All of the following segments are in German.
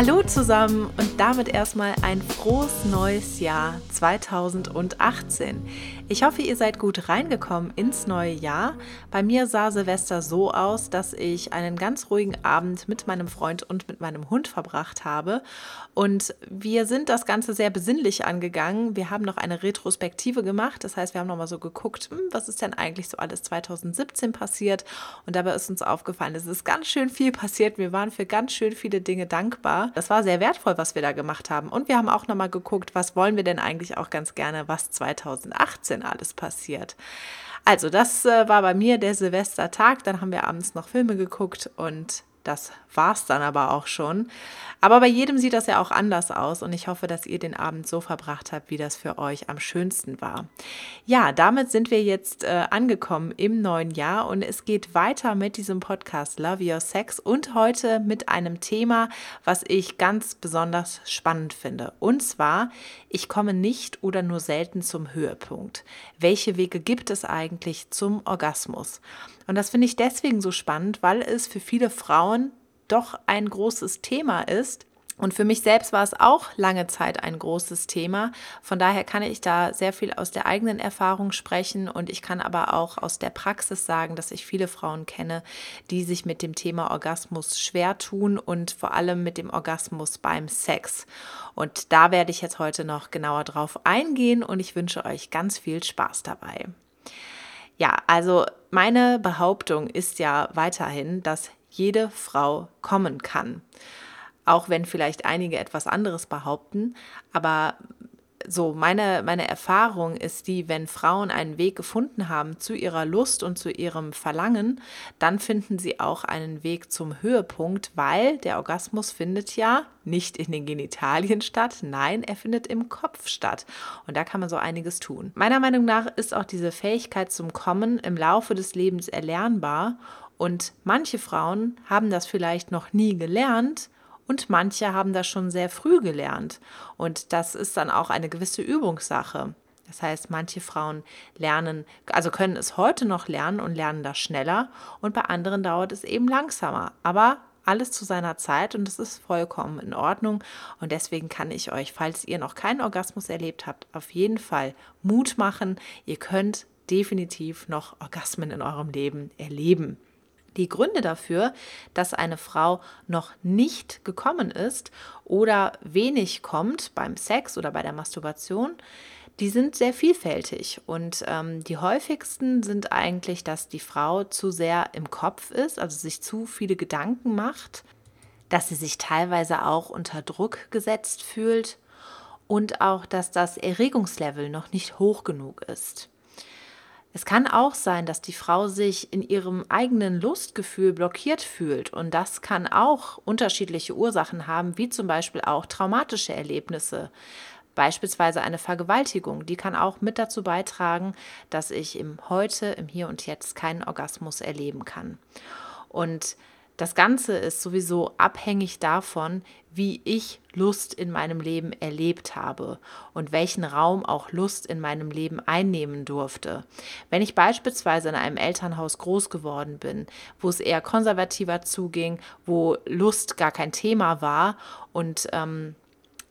Hallo zusammen und damit erstmal ein frohes neues Jahr 2018. Ich hoffe, ihr seid gut reingekommen ins neue Jahr. Bei mir sah Silvester so aus, dass ich einen ganz ruhigen Abend mit meinem Freund und mit meinem Hund verbracht habe. Und wir sind das Ganze sehr besinnlich angegangen. Wir haben noch eine Retrospektive gemacht. Das heißt, wir haben nochmal so geguckt, hm, was ist denn eigentlich so alles 2017 passiert. Und dabei ist uns aufgefallen, es ist ganz schön viel passiert. Wir waren für ganz schön viele Dinge dankbar. Das war sehr wertvoll, was wir da gemacht haben. Und wir haben auch nochmal geguckt, was wollen wir denn eigentlich auch ganz gerne, was 2018 denn alles passiert? Also, das äh, war bei mir der Silvestertag. Dann haben wir abends noch Filme geguckt und das war es dann aber auch schon. Aber bei jedem sieht das ja auch anders aus und ich hoffe, dass ihr den Abend so verbracht habt, wie das für euch am schönsten war. Ja, damit sind wir jetzt äh, angekommen im neuen Jahr und es geht weiter mit diesem Podcast Love Your Sex und heute mit einem Thema, was ich ganz besonders spannend finde. Und zwar, ich komme nicht oder nur selten zum Höhepunkt. Welche Wege gibt es eigentlich zum Orgasmus? Und das finde ich deswegen so spannend, weil es für viele Frauen doch ein großes Thema ist. Und für mich selbst war es auch lange Zeit ein großes Thema. Von daher kann ich da sehr viel aus der eigenen Erfahrung sprechen und ich kann aber auch aus der Praxis sagen, dass ich viele Frauen kenne, die sich mit dem Thema Orgasmus schwer tun und vor allem mit dem Orgasmus beim Sex. Und da werde ich jetzt heute noch genauer drauf eingehen und ich wünsche euch ganz viel Spaß dabei. Ja, also meine Behauptung ist ja weiterhin, dass jede Frau kommen kann. Auch wenn vielleicht einige etwas anderes behaupten, aber so meine, meine Erfahrung ist die, wenn Frauen einen Weg gefunden haben zu ihrer Lust und zu ihrem Verlangen, dann finden sie auch einen Weg zum Höhepunkt, weil der Orgasmus findet ja nicht in den Genitalien statt, nein, er findet im Kopf statt. Und da kann man so einiges tun. Meiner Meinung nach ist auch diese Fähigkeit zum Kommen im Laufe des Lebens erlernbar und manche Frauen haben das vielleicht noch nie gelernt und manche haben das schon sehr früh gelernt. Und das ist dann auch eine gewisse Übungssache. Das heißt, manche Frauen lernen, also können es heute noch lernen und lernen das schneller und bei anderen dauert es eben langsamer. Aber alles zu seiner Zeit und das ist vollkommen in Ordnung. Und deswegen kann ich euch, falls ihr noch keinen Orgasmus erlebt habt, auf jeden Fall Mut machen. Ihr könnt definitiv noch Orgasmen in eurem Leben erleben. Die Gründe dafür, dass eine Frau noch nicht gekommen ist oder wenig kommt beim Sex oder bei der Masturbation, die sind sehr vielfältig und ähm, die häufigsten sind eigentlich, dass die Frau zu sehr im Kopf ist, also sich zu viele Gedanken macht, dass sie sich teilweise auch unter Druck gesetzt fühlt und auch, dass das Erregungslevel noch nicht hoch genug ist. Es kann auch sein, dass die Frau sich in ihrem eigenen Lustgefühl blockiert fühlt und das kann auch unterschiedliche Ursachen haben, wie zum Beispiel auch traumatische Erlebnisse. Beispielsweise eine Vergewaltigung, die kann auch mit dazu beitragen, dass ich im Heute, im Hier und Jetzt keinen Orgasmus erleben kann. Und das Ganze ist sowieso abhängig davon, wie ich Lust in meinem Leben erlebt habe und welchen Raum auch Lust in meinem Leben einnehmen durfte. Wenn ich beispielsweise in einem Elternhaus groß geworden bin, wo es eher konservativer zuging, wo Lust gar kein Thema war und ähm,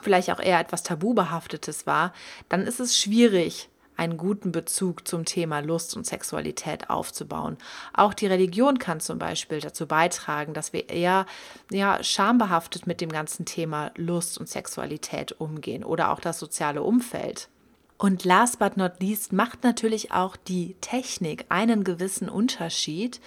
vielleicht auch eher etwas Tabubehaftetes war, dann ist es schwierig, einen guten Bezug zum Thema Lust und Sexualität aufzubauen. Auch die Religion kann zum Beispiel dazu beitragen, dass wir eher ja, schambehaftet mit dem ganzen Thema Lust und Sexualität umgehen oder auch das soziale Umfeld. Und last but not least macht natürlich auch die Technik einen gewissen Unterschied.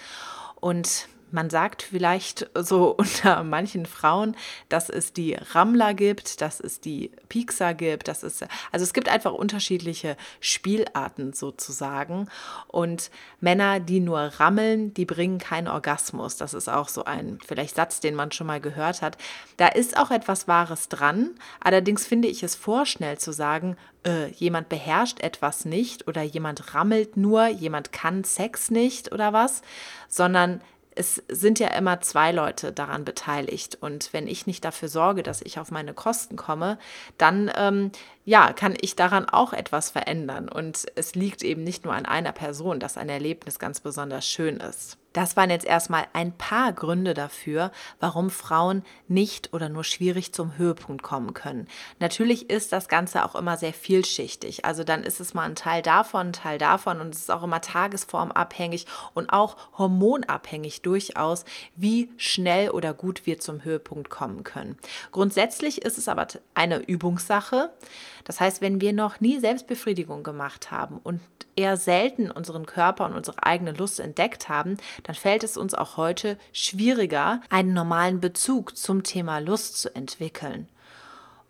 Und man sagt vielleicht so unter manchen Frauen, dass es die Rammler gibt, dass es die Piekser gibt, dass es also es gibt einfach unterschiedliche Spielarten sozusagen und Männer, die nur rammeln, die bringen keinen Orgasmus. Das ist auch so ein vielleicht Satz, den man schon mal gehört hat. Da ist auch etwas Wahres dran. Allerdings finde ich es vorschnell zu sagen, äh, jemand beherrscht etwas nicht oder jemand rammelt nur, jemand kann Sex nicht oder was, sondern es sind ja immer zwei Leute daran beteiligt. Und wenn ich nicht dafür sorge, dass ich auf meine Kosten komme, dann ähm, ja, kann ich daran auch etwas verändern. Und es liegt eben nicht nur an einer Person, dass ein Erlebnis ganz besonders schön ist. Das waren jetzt erstmal ein paar Gründe dafür, warum Frauen nicht oder nur schwierig zum Höhepunkt kommen können. Natürlich ist das Ganze auch immer sehr vielschichtig. Also dann ist es mal ein Teil davon, ein Teil davon und es ist auch immer tagesformabhängig und auch hormonabhängig durchaus, wie schnell oder gut wir zum Höhepunkt kommen können. Grundsätzlich ist es aber eine Übungssache. Das heißt, wenn wir noch nie Selbstbefriedigung gemacht haben und eher selten unseren Körper und unsere eigene Lust entdeckt haben, dann fällt es uns auch heute schwieriger, einen normalen Bezug zum Thema Lust zu entwickeln.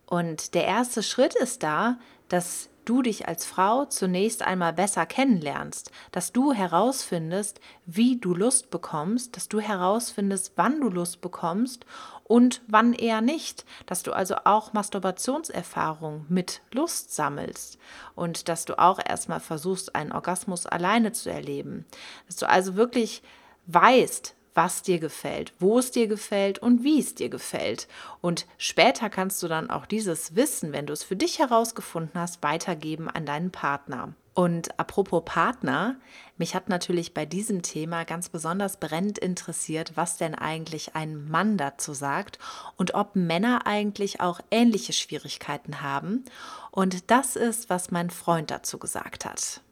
Und der erste Schritt ist da, dass du dich als Frau zunächst einmal besser kennenlernst, dass du herausfindest, wie du Lust bekommst, dass du herausfindest, wann du Lust bekommst und wann eher nicht, dass du also auch Masturbationserfahrung mit Lust sammelst und dass du auch erstmal versuchst, einen Orgasmus alleine zu erleben, dass du also wirklich weißt, was dir gefällt, wo es dir gefällt und wie es dir gefällt. Und später kannst du dann auch dieses Wissen, wenn du es für dich herausgefunden hast, weitergeben an deinen Partner. Und apropos Partner, mich hat natürlich bei diesem Thema ganz besonders brennend interessiert, was denn eigentlich ein Mann dazu sagt und ob Männer eigentlich auch ähnliche Schwierigkeiten haben. Und das ist, was mein Freund dazu gesagt hat.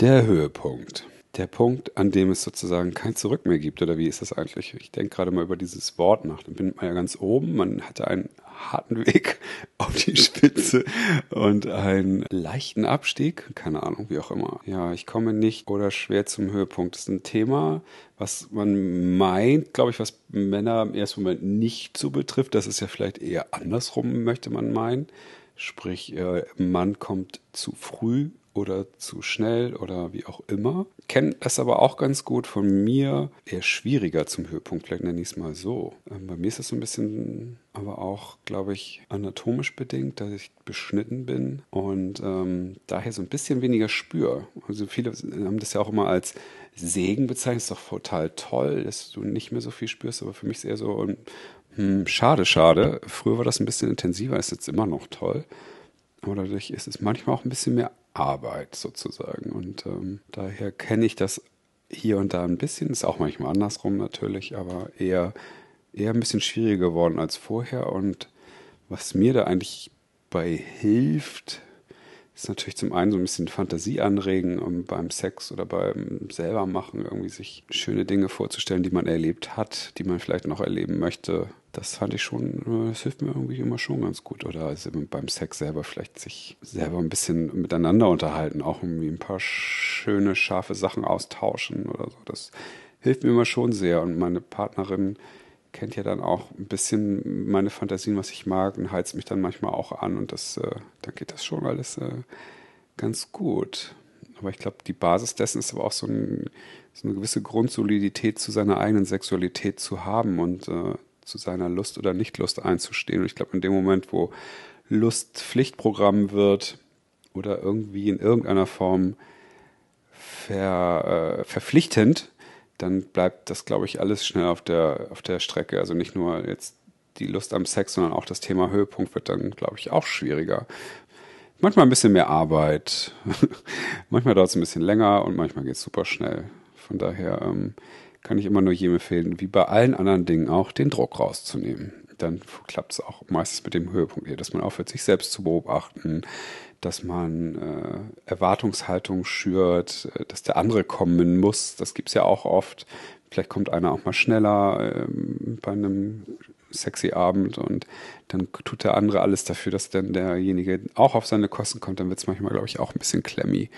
Der Höhepunkt der Punkt, an dem es sozusagen kein Zurück mehr gibt? Oder wie ist das eigentlich? Ich denke gerade mal über dieses Wort nach. Dann bin man ja ganz oben, man hatte einen harten Weg auf die Spitze und einen leichten Abstieg. Keine Ahnung, wie auch immer. Ja, ich komme nicht oder schwer zum Höhepunkt. Das ist ein Thema, was man meint, glaube ich, was Männer im ersten Moment nicht so betrifft. Das ist ja vielleicht eher andersrum, möchte man meinen. Sprich, äh, Mann kommt zu früh oder zu schnell oder wie auch immer. Kenne das aber auch ganz gut von mir, eher schwieriger zum Höhepunkt, vielleicht nenne ich es mal so. Ähm, bei mir ist das so ein bisschen, aber auch, glaube ich, anatomisch bedingt, dass ich beschnitten bin und ähm, daher so ein bisschen weniger spüre. Also viele haben das ja auch immer als Segen bezeichnet, ist doch total toll, dass du nicht mehr so viel spürst, aber für mich ist es eher so, hm, schade, schade. Früher war das ein bisschen intensiver, ist jetzt immer noch toll. Aber dadurch ist es manchmal auch ein bisschen mehr Arbeit sozusagen. Und ähm, daher kenne ich das hier und da ein bisschen. Ist auch manchmal andersrum natürlich, aber eher, eher ein bisschen schwieriger geworden als vorher. Und was mir da eigentlich bei hilft, ist natürlich zum einen so ein bisschen Fantasie anregen, um beim Sex oder beim selber machen irgendwie sich schöne Dinge vorzustellen, die man erlebt hat, die man vielleicht noch erleben möchte das fand ich schon, das hilft mir irgendwie immer schon ganz gut. Oder also beim Sex selber vielleicht sich selber ein bisschen miteinander unterhalten, auch irgendwie ein paar schöne, scharfe Sachen austauschen oder so. Das hilft mir immer schon sehr. Und meine Partnerin kennt ja dann auch ein bisschen meine Fantasien, was ich mag, und heizt mich dann manchmal auch an. Und das, äh, dann geht das schon alles äh, ganz gut. Aber ich glaube, die Basis dessen ist aber auch so, ein, so, eine gewisse Grundsolidität zu seiner eigenen Sexualität zu haben und äh, zu seiner Lust oder Nichtlust einzustehen. Und ich glaube, in dem Moment, wo Lust Pflichtprogramm wird oder irgendwie in irgendeiner Form ver, äh, verpflichtend, dann bleibt das, glaube ich, alles schnell auf der, auf der Strecke. Also nicht nur jetzt die Lust am Sex, sondern auch das Thema Höhepunkt wird dann, glaube ich, auch schwieriger. Manchmal ein bisschen mehr Arbeit, manchmal dauert es ein bisschen länger und manchmal geht es super schnell. Von daher ähm, kann ich immer nur jedem empfehlen, wie bei allen anderen Dingen auch, den Druck rauszunehmen. Dann klappt es auch meistens mit dem Höhepunkt hier, dass man aufhört, sich selbst zu beobachten, dass man äh, Erwartungshaltung schürt, äh, dass der andere kommen muss. Das gibt es ja auch oft. Vielleicht kommt einer auch mal schneller ähm, bei einem sexy Abend und dann tut der andere alles dafür, dass dann derjenige auch auf seine Kosten kommt. Dann wird es manchmal, glaube ich, auch ein bisschen klemmy.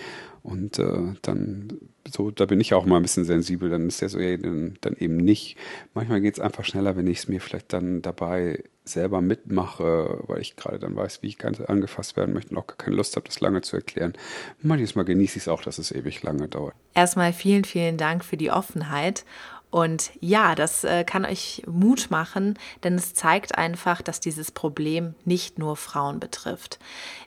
Und äh, dann, so, da bin ich auch mal ein bisschen sensibel, dann ist der so, ja, dann, dann eben nicht. Manchmal geht es einfach schneller, wenn ich es mir vielleicht dann dabei selber mitmache, weil ich gerade dann weiß, wie ich ganz angefasst werden möchte und auch gar keine Lust habe, das lange zu erklären. Manches Mal genieße ich es auch, dass es ewig lange dauert. Erstmal vielen, vielen Dank für die Offenheit und ja, das äh, kann euch Mut machen, denn es zeigt einfach, dass dieses Problem nicht nur Frauen betrifft.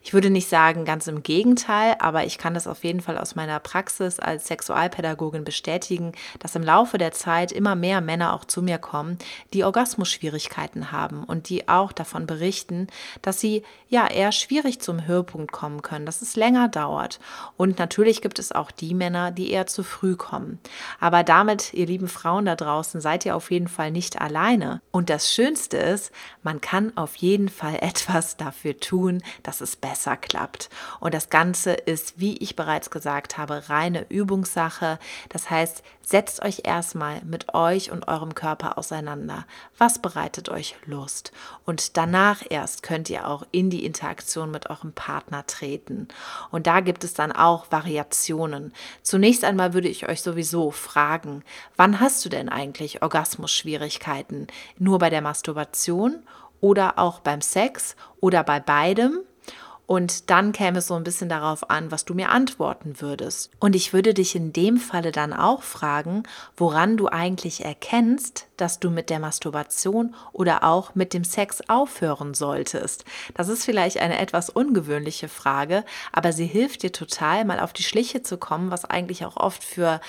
Ich würde nicht sagen ganz im Gegenteil, aber ich kann das auf jeden Fall aus meiner Praxis als Sexualpädagogin bestätigen, dass im Laufe der Zeit immer mehr Männer auch zu mir kommen, die Orgasmusschwierigkeiten haben und die auch davon berichten, dass sie ja eher schwierig zum Höhepunkt kommen können, dass es länger dauert. Und natürlich gibt es auch die Männer, die eher zu früh kommen. Aber damit, ihr lieben Frauen, Frauen da draußen seid ihr auf jeden Fall nicht alleine. Und das Schönste ist, man kann auf jeden Fall etwas dafür tun, dass es besser klappt. Und das Ganze ist, wie ich bereits gesagt habe, reine Übungssache. Das heißt, setzt euch erstmal mit euch und eurem Körper auseinander. Was bereitet euch Lust? Und danach erst könnt ihr auch in die Interaktion mit eurem Partner treten. Und da gibt es dann auch Variationen. Zunächst einmal würde ich euch sowieso fragen, wann hast du denn eigentlich Orgasmusschwierigkeiten? Nur bei der Masturbation oder auch beim Sex oder bei beidem? Und dann käme es so ein bisschen darauf an, was du mir antworten würdest. Und ich würde dich in dem Falle dann auch fragen, woran du eigentlich erkennst, dass du mit der Masturbation oder auch mit dem Sex aufhören solltest. Das ist vielleicht eine etwas ungewöhnliche Frage, aber sie hilft dir total, mal auf die Schliche zu kommen, was eigentlich auch oft für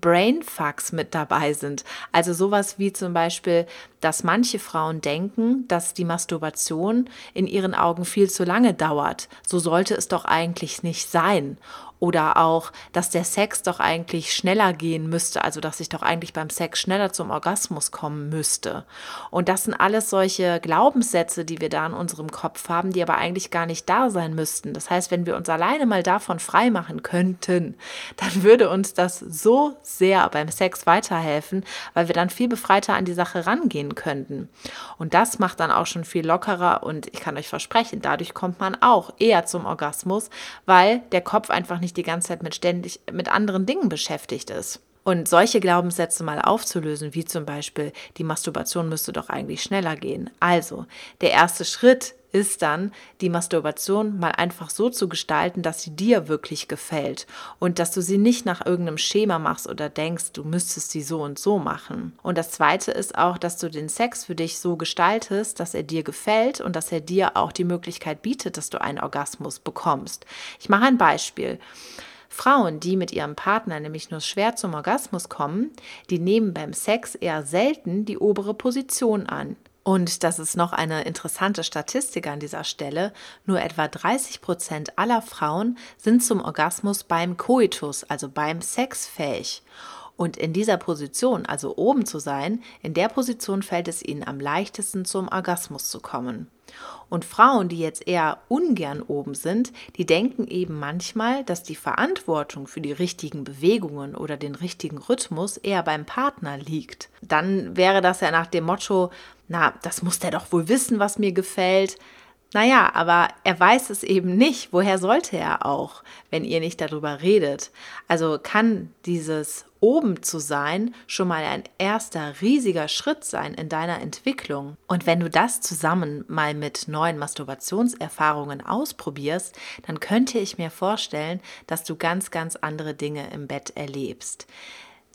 Brainfucks mit dabei sind. Also sowas wie zum Beispiel, dass manche Frauen denken, dass die Masturbation in ihren Augen viel zu lange dauert. So sollte es doch eigentlich nicht sein. Oder auch, dass der Sex doch eigentlich schneller gehen müsste, also dass ich doch eigentlich beim Sex schneller zum Orgasmus kommen müsste. Und das sind alles solche Glaubenssätze, die wir da in unserem Kopf haben, die aber eigentlich gar nicht da sein müssten. Das heißt, wenn wir uns alleine mal davon frei machen könnten, dann würde uns das so sehr beim Sex weiterhelfen, weil wir dann viel befreiter an die Sache rangehen könnten. Und das macht dann auch schon viel lockerer und ich kann euch versprechen, dadurch kommt man auch eher zum Orgasmus, weil der Kopf einfach nicht nicht die ganze Zeit mit ständig mit anderen Dingen beschäftigt ist. Und solche Glaubenssätze mal aufzulösen, wie zum Beispiel, die Masturbation müsste doch eigentlich schneller gehen. Also, der erste Schritt ist dann, die Masturbation mal einfach so zu gestalten, dass sie dir wirklich gefällt und dass du sie nicht nach irgendeinem Schema machst oder denkst, du müsstest sie so und so machen. Und das Zweite ist auch, dass du den Sex für dich so gestaltest, dass er dir gefällt und dass er dir auch die Möglichkeit bietet, dass du einen Orgasmus bekommst. Ich mache ein Beispiel. Frauen, die mit ihrem Partner nämlich nur schwer zum Orgasmus kommen, die nehmen beim Sex eher selten die obere Position an. Und das ist noch eine interessante Statistik an dieser Stelle. Nur etwa 30 Prozent aller Frauen sind zum Orgasmus beim Koitus, also beim Sex fähig. Und in dieser Position, also oben zu sein, in der Position fällt es ihnen am leichtesten zum Orgasmus zu kommen. Und Frauen, die jetzt eher ungern oben sind, die denken eben manchmal, dass die Verantwortung für die richtigen Bewegungen oder den richtigen Rhythmus eher beim Partner liegt. Dann wäre das ja nach dem Motto, na, das muss der doch wohl wissen, was mir gefällt. Naja, aber er weiß es eben nicht. Woher sollte er auch, wenn ihr nicht darüber redet? Also kann dieses oben zu sein schon mal ein erster riesiger Schritt sein in deiner Entwicklung. Und wenn du das zusammen mal mit neuen Masturbationserfahrungen ausprobierst, dann könnte ich mir vorstellen, dass du ganz, ganz andere Dinge im Bett erlebst.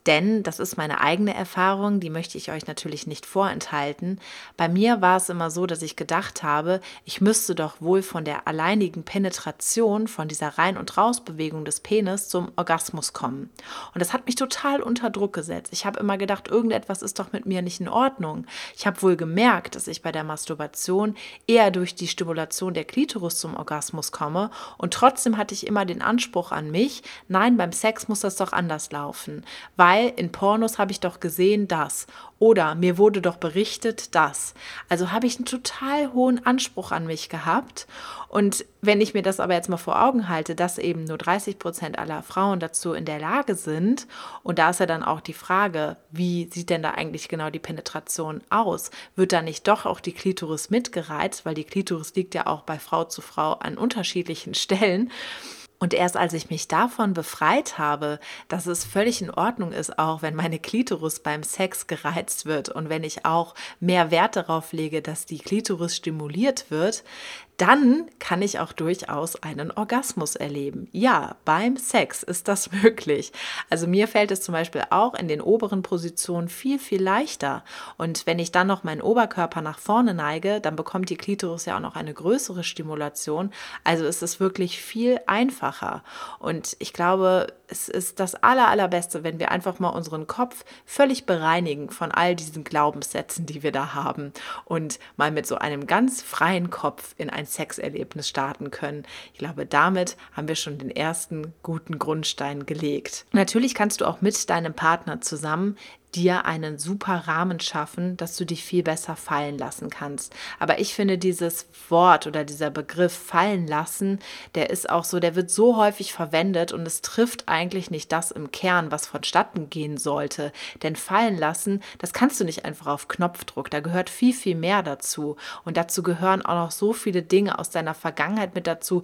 Denn das ist meine eigene Erfahrung, die möchte ich euch natürlich nicht vorenthalten. Bei mir war es immer so, dass ich gedacht habe, ich müsste doch wohl von der alleinigen Penetration, von dieser Rein- und Rausbewegung des Penis zum Orgasmus kommen. Und das hat mich total unter Druck gesetzt. Ich habe immer gedacht, irgendetwas ist doch mit mir nicht in Ordnung. Ich habe wohl gemerkt, dass ich bei der Masturbation eher durch die Stimulation der Klitoris zum Orgasmus komme. Und trotzdem hatte ich immer den Anspruch an mich, nein, beim Sex muss das doch anders laufen. Weil weil in Pornos habe ich doch gesehen das oder mir wurde doch berichtet das. Also habe ich einen total hohen Anspruch an mich gehabt. Und wenn ich mir das aber jetzt mal vor Augen halte, dass eben nur 30 Prozent aller Frauen dazu in der Lage sind, und da ist ja dann auch die Frage, wie sieht denn da eigentlich genau die Penetration aus? Wird da nicht doch auch die Klitoris mitgereizt, weil die Klitoris liegt ja auch bei Frau zu Frau an unterschiedlichen Stellen. Und erst als ich mich davon befreit habe, dass es völlig in Ordnung ist, auch wenn meine Klitoris beim Sex gereizt wird und wenn ich auch mehr Wert darauf lege, dass die Klitoris stimuliert wird, dann kann ich auch durchaus einen Orgasmus erleben. Ja, beim Sex ist das möglich. Also mir fällt es zum Beispiel auch in den oberen Positionen viel, viel leichter. Und wenn ich dann noch meinen Oberkörper nach vorne neige, dann bekommt die Klitoris ja auch noch eine größere Stimulation. Also ist es wirklich viel einfacher. Und ich glaube, es ist das Aller, Allerbeste, wenn wir einfach mal unseren Kopf völlig bereinigen von all diesen Glaubenssätzen, die wir da haben und mal mit so einem ganz freien Kopf in ein Sexerlebnis starten können. Ich glaube, damit haben wir schon den ersten guten Grundstein gelegt. Natürlich kannst du auch mit deinem Partner zusammen dir einen super Rahmen schaffen, dass du dich viel besser fallen lassen kannst. Aber ich finde dieses Wort oder dieser Begriff fallen lassen, der ist auch so, der wird so häufig verwendet und es trifft eigentlich nicht das im Kern, was vonstatten gehen sollte. Denn fallen lassen, das kannst du nicht einfach auf Knopfdruck. Da gehört viel, viel mehr dazu. Und dazu gehören auch noch so viele Dinge aus deiner Vergangenheit mit dazu,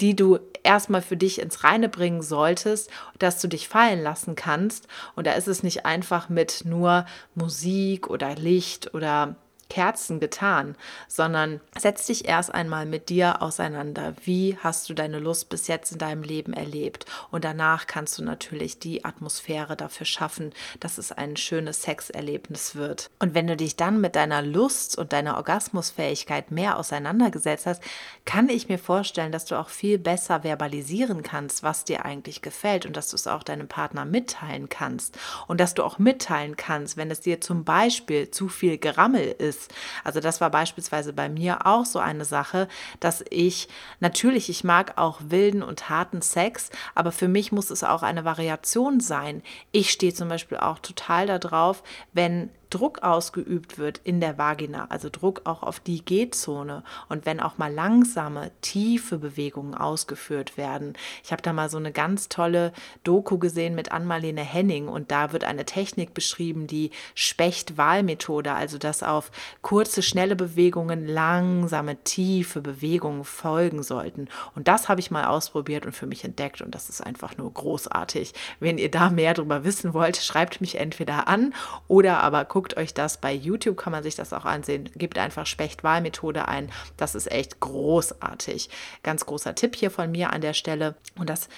die du erstmal für dich ins Reine bringen solltest, dass du dich fallen lassen kannst. Und da ist es nicht einfach mit nur Musik oder Licht oder Kerzen getan, sondern setz dich erst einmal mit dir auseinander. Wie hast du deine Lust bis jetzt in deinem Leben erlebt? Und danach kannst du natürlich die Atmosphäre dafür schaffen, dass es ein schönes Sexerlebnis wird. Und wenn du dich dann mit deiner Lust und deiner Orgasmusfähigkeit mehr auseinandergesetzt hast, kann ich mir vorstellen, dass du auch viel besser verbalisieren kannst, was dir eigentlich gefällt und dass du es auch deinem Partner mitteilen kannst. Und dass du auch mitteilen kannst, wenn es dir zum Beispiel zu viel Gerammel ist, ist. Also das war beispielsweise bei mir auch so eine Sache, dass ich natürlich, ich mag auch wilden und harten Sex, aber für mich muss es auch eine Variation sein. Ich stehe zum Beispiel auch total darauf, wenn Druck ausgeübt wird in der Vagina, also Druck auch auf die G-Zone und wenn auch mal langsame, tiefe Bewegungen ausgeführt werden. Ich habe da mal so eine ganz tolle Doku gesehen mit Ann-Marlene Henning und da wird eine Technik beschrieben, die Specht-Wahlmethode, also dass auf kurze, schnelle Bewegungen langsame, tiefe Bewegungen folgen sollten. Und das habe ich mal ausprobiert und für mich entdeckt und das ist einfach nur großartig. Wenn ihr da mehr darüber wissen wollt, schreibt mich entweder an oder aber guckt guckt euch das bei YouTube, kann man sich das auch ansehen. Gebt einfach Specht-Wahlmethode ein. Das ist echt großartig. Ganz großer Tipp hier von mir an der Stelle. Und das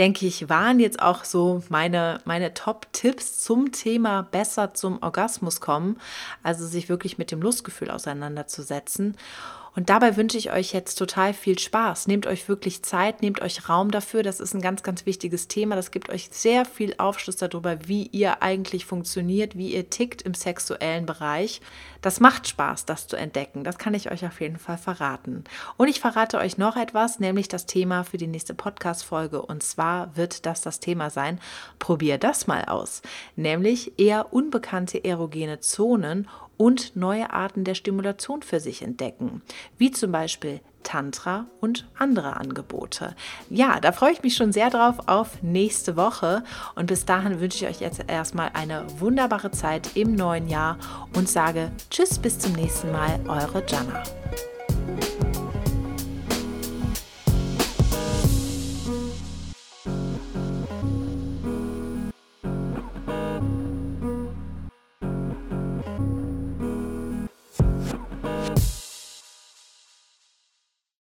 denke ich, waren jetzt auch so meine, meine Top-Tipps zum Thema besser zum Orgasmus kommen. Also sich wirklich mit dem Lustgefühl auseinanderzusetzen. Und dabei wünsche ich euch jetzt total viel Spaß. Nehmt euch wirklich Zeit, nehmt euch Raum dafür. Das ist ein ganz, ganz wichtiges Thema. Das gibt euch sehr viel Aufschluss darüber, wie ihr eigentlich funktioniert, wie ihr tickt im sexuellen Bereich. Das macht Spaß, das zu entdecken. Das kann ich euch auf jeden Fall verraten. Und ich verrate euch noch etwas, nämlich das Thema für die nächste Podcast-Folge. Und zwar wird das das Thema sein, probier das mal aus. Nämlich eher unbekannte erogene Zonen und neue Arten der Stimulation für sich entdecken, wie zum Beispiel Tantra und andere Angebote. Ja, da freue ich mich schon sehr drauf auf nächste Woche und bis dahin wünsche ich euch jetzt erstmal eine wunderbare Zeit im neuen Jahr und sage Tschüss bis zum nächsten Mal, eure Jana.